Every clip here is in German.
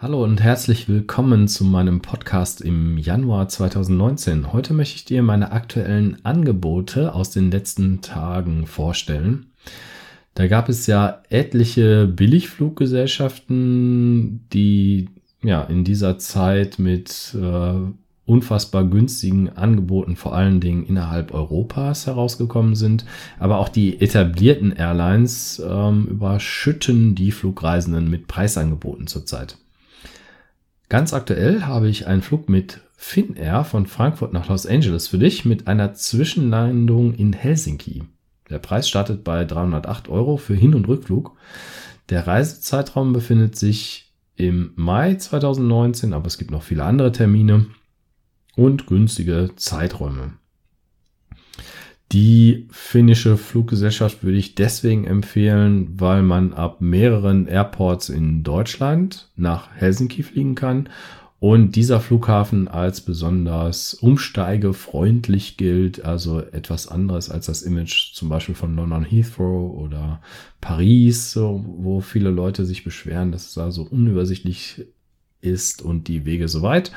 Hallo und herzlich willkommen zu meinem Podcast im Januar 2019. Heute möchte ich dir meine aktuellen Angebote aus den letzten Tagen vorstellen. Da gab es ja etliche Billigfluggesellschaften, die ja in dieser Zeit mit äh, unfassbar günstigen Angeboten vor allen Dingen innerhalb Europas herausgekommen sind. Aber auch die etablierten Airlines ähm, überschütten die Flugreisenden mit Preisangeboten zurzeit. Ganz aktuell habe ich einen Flug mit Finnair von Frankfurt nach Los Angeles für dich mit einer Zwischenlandung in Helsinki. Der Preis startet bei 308 Euro für Hin- und Rückflug. Der Reisezeitraum befindet sich im Mai 2019, aber es gibt noch viele andere Termine und günstige Zeiträume. Die finnische Fluggesellschaft würde ich deswegen empfehlen, weil man ab mehreren Airports in Deutschland nach Helsinki fliegen kann und dieser Flughafen als besonders umsteigefreundlich gilt, also etwas anderes als das Image zum Beispiel von London Heathrow oder Paris, wo viele Leute sich beschweren, dass es da so unübersichtlich ist und die Wege so weit.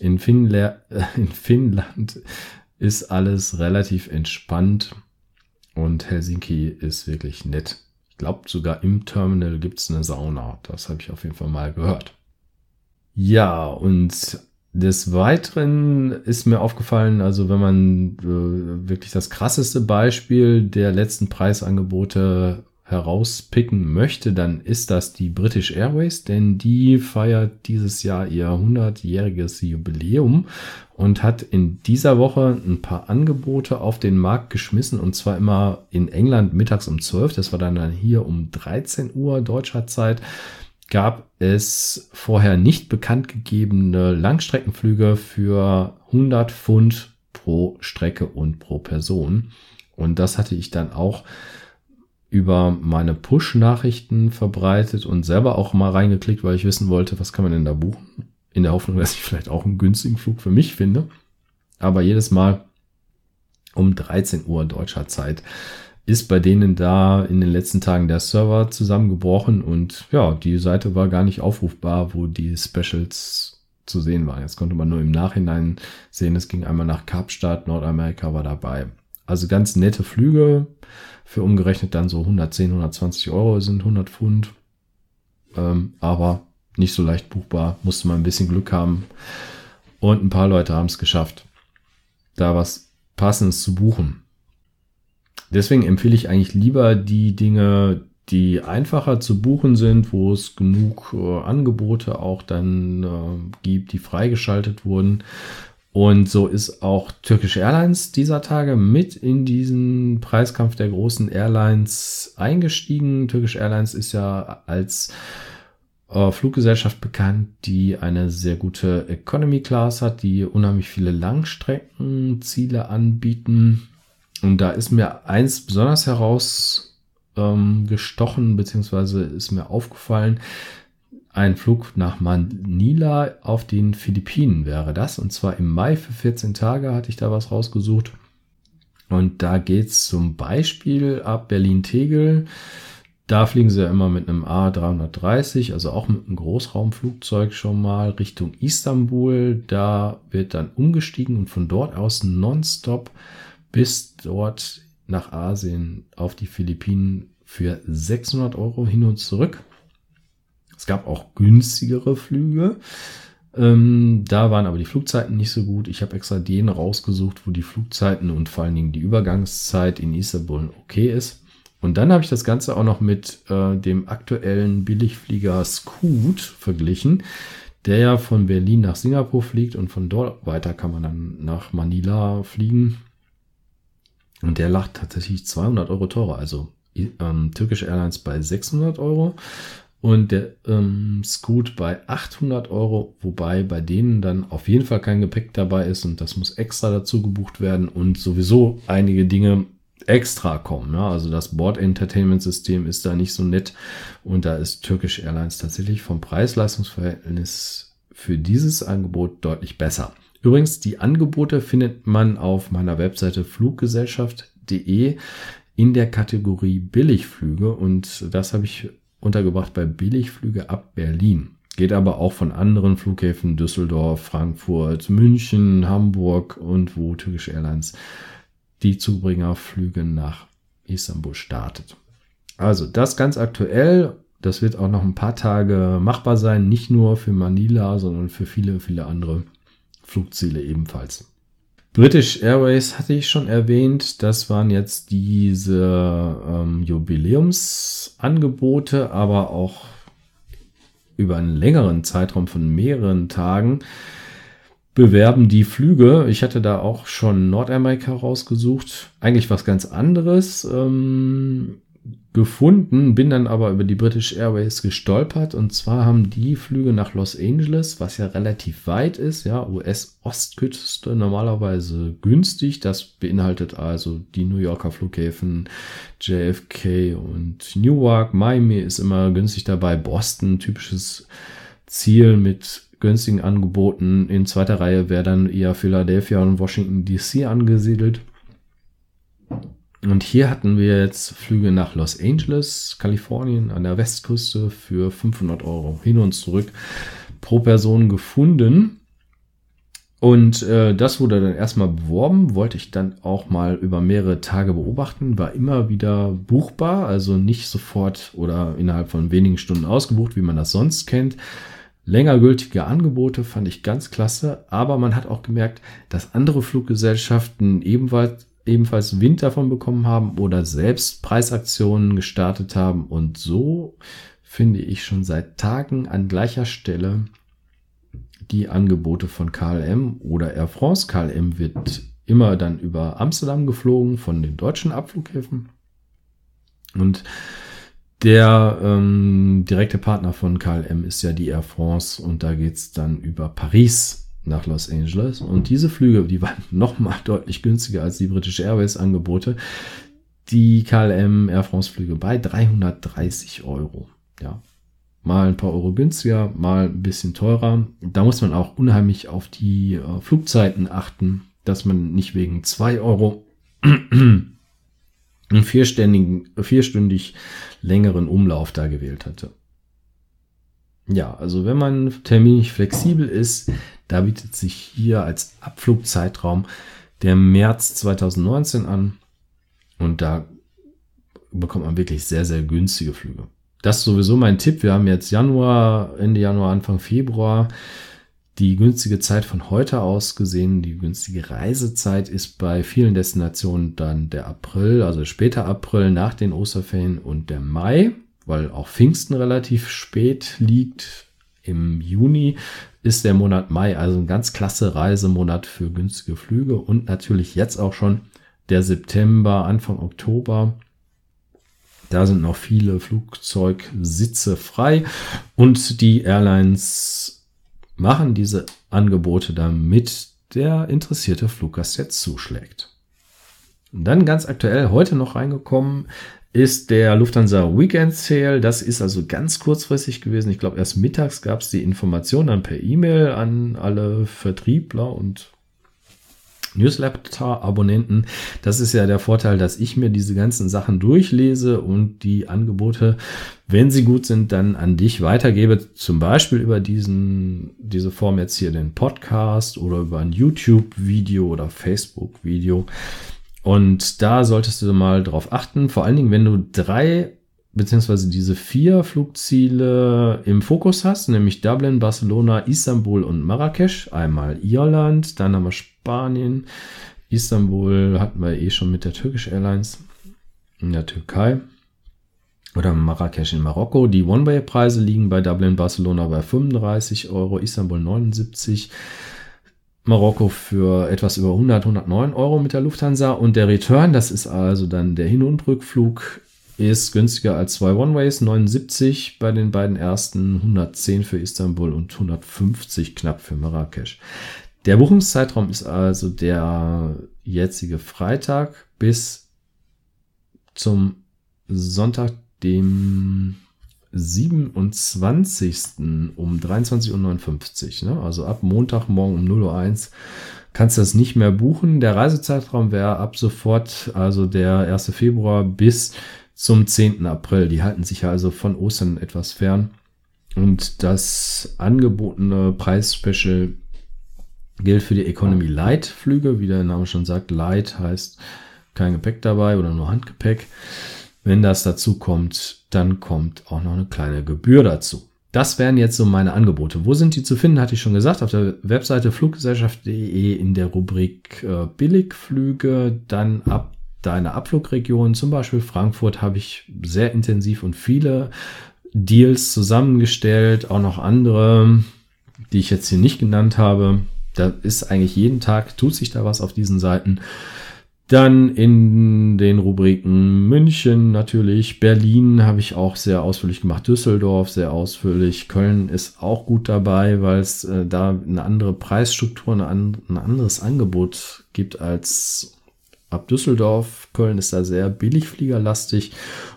In, Finnla in Finnland ist alles relativ entspannt und Helsinki ist wirklich nett. Ich glaube, sogar im Terminal gibt es eine Sauna. Das habe ich auf jeden Fall mal gehört. Ja, und des Weiteren ist mir aufgefallen, also wenn man äh, wirklich das krasseste Beispiel der letzten Preisangebote herauspicken möchte, dann ist das die British Airways, denn die feiert dieses Jahr ihr 100-jähriges Jubiläum und hat in dieser Woche ein paar Angebote auf den Markt geschmissen und zwar immer in England mittags um 12, das war dann, dann hier um 13 Uhr deutscher Zeit, gab es vorher nicht bekannt gegebene Langstreckenflüge für 100 Pfund pro Strecke und pro Person. Und das hatte ich dann auch über meine Push-Nachrichten verbreitet und selber auch mal reingeklickt, weil ich wissen wollte, was kann man denn da buchen. In der Hoffnung, dass ich vielleicht auch einen günstigen Flug für mich finde. Aber jedes Mal um 13 Uhr deutscher Zeit ist bei denen da in den letzten Tagen der Server zusammengebrochen und ja, die Seite war gar nicht aufrufbar, wo die Specials zu sehen waren. Jetzt konnte man nur im Nachhinein sehen, es ging einmal nach Kapstadt, Nordamerika war dabei. Also ganz nette Flüge, für umgerechnet dann so 110, 120 Euro sind 100 Pfund. Ähm, aber nicht so leicht buchbar, musste man ein bisschen Glück haben. Und ein paar Leute haben es geschafft, da was Passendes zu buchen. Deswegen empfehle ich eigentlich lieber die Dinge, die einfacher zu buchen sind, wo es genug äh, Angebote auch dann äh, gibt, die freigeschaltet wurden und so ist auch Turkish Airlines dieser Tage mit in diesen Preiskampf der großen Airlines eingestiegen. Turkish Airlines ist ja als äh, Fluggesellschaft bekannt, die eine sehr gute Economy Class hat, die unheimlich viele Langstreckenziele anbieten. Und da ist mir eins besonders herausgestochen, ähm, beziehungsweise ist mir aufgefallen, ein Flug nach Manila auf den Philippinen wäre das. Und zwar im Mai für 14 Tage hatte ich da was rausgesucht. Und da geht's zum Beispiel ab Berlin-Tegel. Da fliegen sie ja immer mit einem A330, also auch mit einem Großraumflugzeug schon mal Richtung Istanbul. Da wird dann umgestiegen und von dort aus nonstop bis dort nach Asien auf die Philippinen für 600 Euro hin und zurück. Es gab auch günstigere Flüge. Ähm, da waren aber die Flugzeiten nicht so gut. Ich habe extra den rausgesucht, wo die Flugzeiten und vor allen Dingen die Übergangszeit in Istanbul okay ist. Und dann habe ich das Ganze auch noch mit äh, dem aktuellen Billigflieger Scoot verglichen, der ja von Berlin nach Singapur fliegt und von dort weiter kann man dann nach Manila fliegen. Und der lag tatsächlich 200 Euro teurer. Also ähm, Turkish Airlines bei 600 Euro und der ähm, Scoot bei 800 Euro, wobei bei denen dann auf jeden Fall kein Gepäck dabei ist und das muss extra dazu gebucht werden und sowieso einige Dinge extra kommen. Ja? Also das Board Entertainment System ist da nicht so nett und da ist Turkish Airlines tatsächlich vom Preis-Leistungs-Verhältnis für dieses Angebot deutlich besser. Übrigens, die Angebote findet man auf meiner Webseite fluggesellschaft.de in der Kategorie Billigflüge und das habe ich untergebracht bei Billigflüge ab Berlin. Geht aber auch von anderen Flughäfen Düsseldorf, Frankfurt, München, Hamburg und wo Turkish Airlines die Zubringerflüge nach Istanbul startet. Also das ganz aktuell. Das wird auch noch ein paar Tage machbar sein, nicht nur für Manila, sondern für viele, viele andere Flugziele ebenfalls. British Airways hatte ich schon erwähnt. Das waren jetzt diese ähm, Jubiläumsangebote, aber auch über einen längeren Zeitraum von mehreren Tagen bewerben die Flüge. Ich hatte da auch schon Nordamerika rausgesucht. Eigentlich was ganz anderes. Ähm, gefunden, bin dann aber über die British Airways gestolpert und zwar haben die Flüge nach Los Angeles, was ja relativ weit ist, ja, US-Ostküste normalerweise günstig. Das beinhaltet also die New Yorker Flughäfen JFK und Newark. Miami ist immer günstig dabei. Boston, typisches Ziel mit günstigen Angeboten. In zweiter Reihe wäre dann eher Philadelphia und Washington DC angesiedelt. Und hier hatten wir jetzt Flüge nach Los Angeles, Kalifornien, an der Westküste für 500 Euro hin und zurück pro Person gefunden. Und äh, das wurde dann erstmal beworben, wollte ich dann auch mal über mehrere Tage beobachten, war immer wieder buchbar, also nicht sofort oder innerhalb von wenigen Stunden ausgebucht, wie man das sonst kennt. Längergültige Angebote fand ich ganz klasse, aber man hat auch gemerkt, dass andere Fluggesellschaften ebenfalls ebenfalls Wind davon bekommen haben oder selbst Preisaktionen gestartet haben. Und so finde ich schon seit Tagen an gleicher Stelle die Angebote von KLM oder Air France. KLM wird immer dann über Amsterdam geflogen von den deutschen Abflughäfen. Und der ähm, direkte Partner von KLM ist ja die Air France und da geht's dann über Paris nach Los Angeles. Und diese Flüge, die waren nochmal deutlich günstiger als die British Airways Angebote. Die KLM Air France Flüge bei 330 Euro. Ja. Mal ein paar Euro günstiger, mal ein bisschen teurer. Da muss man auch unheimlich auf die äh, Flugzeiten achten, dass man nicht wegen zwei Euro einen vierstündigen, vierstündig längeren Umlauf da gewählt hatte. Ja, also wenn man terminlich flexibel ist, da bietet sich hier als Abflugzeitraum der März 2019 an und da bekommt man wirklich sehr, sehr günstige Flüge. Das ist sowieso mein Tipp. Wir haben jetzt Januar, Ende Januar, Anfang Februar. Die günstige Zeit von heute aus gesehen, die günstige Reisezeit ist bei vielen Destinationen dann der April, also später April nach den Osterferien und der Mai weil auch Pfingsten relativ spät liegt. Im Juni ist der Monat Mai also ein ganz klasse Reisemonat für günstige Flüge und natürlich jetzt auch schon der September, Anfang Oktober. Da sind noch viele Flugzeugsitze frei und die Airlines machen diese Angebote, damit der interessierte Fluggast jetzt zuschlägt. Und dann ganz aktuell heute noch reingekommen ist der Lufthansa Weekend Sale. Das ist also ganz kurzfristig gewesen. Ich glaube, erst mittags gab es die Information dann per E-Mail an alle Vertriebler und Newsletter-Abonnenten. Das ist ja der Vorteil, dass ich mir diese ganzen Sachen durchlese und die Angebote, wenn sie gut sind, dann an dich weitergebe. Zum Beispiel über diesen, diese Form jetzt hier den Podcast oder über ein YouTube-Video oder Facebook-Video. Und da solltest du mal drauf achten, vor allen Dingen, wenn du drei beziehungsweise diese vier Flugziele im Fokus hast, nämlich Dublin, Barcelona, Istanbul und Marrakesch. Einmal Irland, dann haben wir Spanien, Istanbul hatten wir eh schon mit der Turkish Airlines in der Türkei oder Marrakesch in Marokko. Die One-Way-Preise liegen bei Dublin, Barcelona bei 35 Euro, Istanbul 79 Marokko für etwas über 100, 109 Euro mit der Lufthansa und der Return, das ist also dann der Hin- und Rückflug, ist günstiger als zwei One-Ways, 79 bei den beiden ersten, 110 für Istanbul und 150 knapp für Marrakesch. Der Buchungszeitraum ist also der jetzige Freitag bis zum Sonntag, dem 27. um 23.59 Uhr. Ne? Also ab Montagmorgen um 0.01 Uhr kannst du das nicht mehr buchen. Der Reisezeitraum wäre ab sofort, also der 1. Februar bis zum 10. April. Die halten sich also von Ostern etwas fern. Und das angebotene Preisspecial gilt für die Economy Light Flüge. Wie der Name schon sagt, Light heißt kein Gepäck dabei oder nur Handgepäck. Wenn das dazu kommt, dann kommt auch noch eine kleine Gebühr dazu. Das wären jetzt so meine Angebote. Wo sind die zu finden, hatte ich schon gesagt. Auf der Webseite fluggesellschaft.de in der Rubrik äh, Billigflüge, dann ab deiner Abflugregion, zum Beispiel Frankfurt, habe ich sehr intensiv und viele Deals zusammengestellt, auch noch andere, die ich jetzt hier nicht genannt habe. Da ist eigentlich jeden Tag, tut sich da was auf diesen Seiten. Dann in den Rubriken München natürlich, Berlin habe ich auch sehr ausführlich gemacht, Düsseldorf sehr ausführlich, Köln ist auch gut dabei, weil es äh, da eine andere Preisstruktur, eine an, ein anderes Angebot gibt als ab Düsseldorf. Köln ist da sehr billigfliegerlastig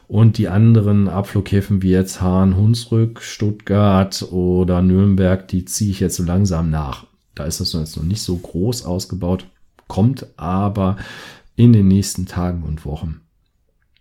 und die anderen Abflughäfen wie jetzt Hahn, Hunsrück, Stuttgart oder Nürnberg, die ziehe ich jetzt so langsam nach. Da ist das jetzt noch nicht so groß ausgebaut, kommt aber in den nächsten Tagen und Wochen.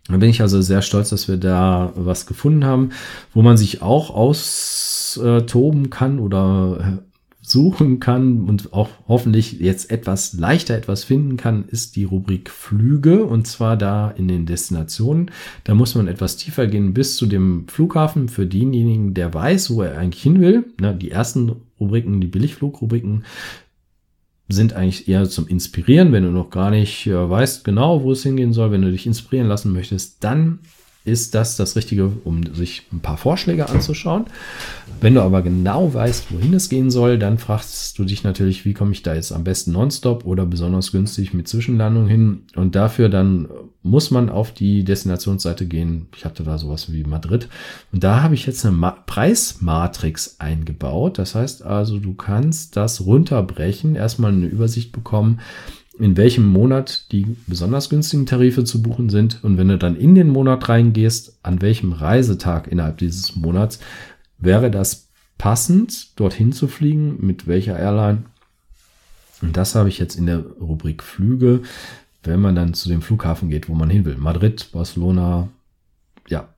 Da bin ich also sehr stolz, dass wir da was gefunden haben, wo man sich auch austoben kann oder äh, suchen kann und auch hoffentlich jetzt etwas leichter etwas finden kann, ist die Rubrik Flüge und zwar da in den Destinationen. Da muss man etwas tiefer gehen bis zu dem Flughafen für denjenigen, der weiß, wo er eigentlich hin will. Die ersten Rubriken, die Billigflugrubriken, sind eigentlich eher zum Inspirieren. Wenn du noch gar nicht äh, weißt genau, wo es hingehen soll, wenn du dich inspirieren lassen möchtest, dann ist das das Richtige, um sich ein paar Vorschläge anzuschauen. Wenn du aber genau weißt, wohin es gehen soll, dann fragst du dich natürlich, wie komme ich da jetzt am besten nonstop oder besonders günstig mit Zwischenlandung hin. Und dafür dann muss man auf die Destinationsseite gehen. Ich hatte da sowas wie Madrid. Und da habe ich jetzt eine Ma Preismatrix eingebaut. Das heißt also, du kannst das runterbrechen, erstmal eine Übersicht bekommen, in welchem Monat die besonders günstigen Tarife zu buchen sind. Und wenn du dann in den Monat reingehst, an welchem Reisetag innerhalb dieses Monats wäre das passend, dorthin zu fliegen, mit welcher Airline. Und das habe ich jetzt in der Rubrik Flüge, wenn man dann zu dem Flughafen geht, wo man hin will. Madrid, Barcelona, ja,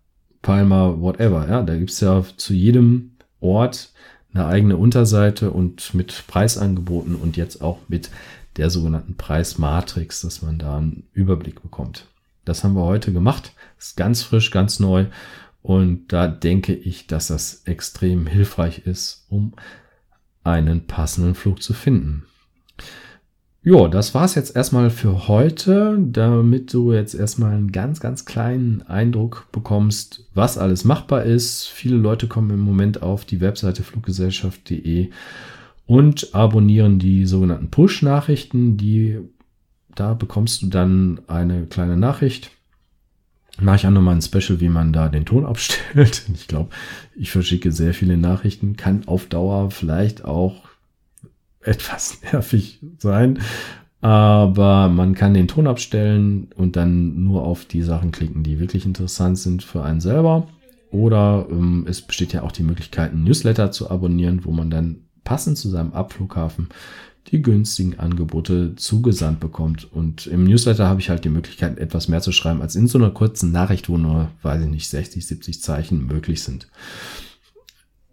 Palma, whatever. Ja, da gibt's ja zu jedem Ort eine eigene Unterseite und mit Preisangeboten und jetzt auch mit der sogenannten Preismatrix, dass man da einen Überblick bekommt. Das haben wir heute gemacht. Ist ganz frisch, ganz neu. Und da denke ich, dass das extrem hilfreich ist, um einen passenden Flug zu finden. Ja, das war's jetzt erstmal für heute, damit du jetzt erstmal einen ganz, ganz kleinen Eindruck bekommst, was alles machbar ist. Viele Leute kommen im Moment auf die Webseite fluggesellschaft.de und abonnieren die sogenannten Push-Nachrichten. Die, da bekommst du dann eine kleine Nachricht. Mache ich auch nochmal ein Special, wie man da den Ton abstellt. Ich glaube, ich verschicke sehr viele Nachrichten, kann auf Dauer vielleicht auch etwas nervig sein. Aber man kann den Ton abstellen und dann nur auf die Sachen klicken, die wirklich interessant sind für einen selber. Oder ähm, es besteht ja auch die Möglichkeit, ein Newsletter zu abonnieren, wo man dann passend zu seinem Abflughafen die günstigen Angebote zugesandt bekommt. Und im Newsletter habe ich halt die Möglichkeit, etwas mehr zu schreiben als in so einer kurzen Nachricht, wo nur, weiß ich nicht, 60, 70 Zeichen möglich sind.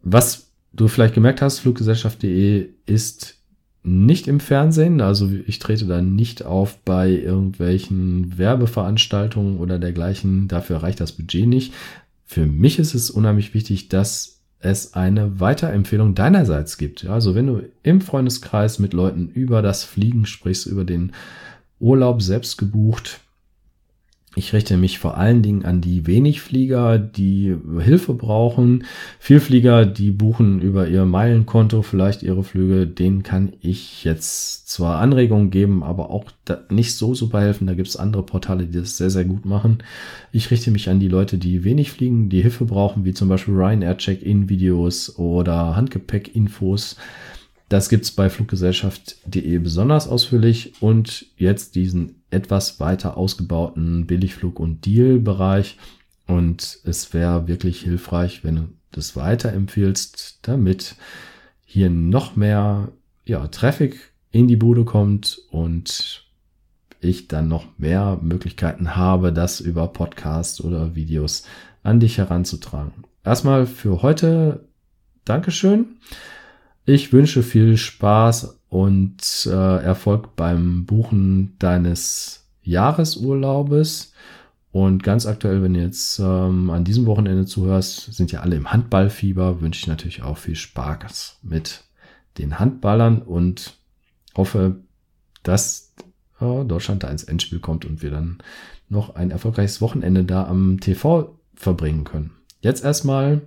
Was du vielleicht gemerkt hast, fluggesellschaft.de ist nicht im Fernsehen, also ich trete da nicht auf bei irgendwelchen Werbeveranstaltungen oder dergleichen, dafür reicht das Budget nicht. Für mich ist es unheimlich wichtig, dass es eine Weiterempfehlung deinerseits gibt. Also wenn du im Freundeskreis mit Leuten über das Fliegen sprichst, über den Urlaub selbst gebucht, ich richte mich vor allen Dingen an die Wenigflieger, die Hilfe brauchen. Vielflieger, die buchen über ihr Meilenkonto vielleicht ihre Flüge. Denen kann ich jetzt zwar Anregungen geben, aber auch nicht so super helfen. Da gibt es andere Portale, die das sehr, sehr gut machen. Ich richte mich an die Leute, die wenig fliegen, die Hilfe brauchen, wie zum Beispiel Ryanair Check-in-Videos oder Handgepäck-Infos. Das gibt's bei fluggesellschaft.de besonders ausführlich und jetzt diesen etwas weiter ausgebauten Billigflug- und Deal-Bereich. Und es wäre wirklich hilfreich, wenn du das weiterempfiehlst, damit hier noch mehr ja, Traffic in die Bude kommt und ich dann noch mehr Möglichkeiten habe, das über Podcasts oder Videos an dich heranzutragen. Erstmal für heute Dankeschön. Ich wünsche viel Spaß und äh, Erfolg beim Buchen deines Jahresurlaubes. Und ganz aktuell, wenn du jetzt ähm, an diesem Wochenende zuhörst, sind ja alle im Handballfieber, wünsche ich natürlich auch viel Spaß mit den Handballern und hoffe, dass äh, Deutschland da ins Endspiel kommt und wir dann noch ein erfolgreiches Wochenende da am TV verbringen können. Jetzt erstmal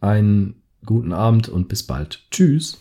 einen guten Abend und bis bald. Tschüss.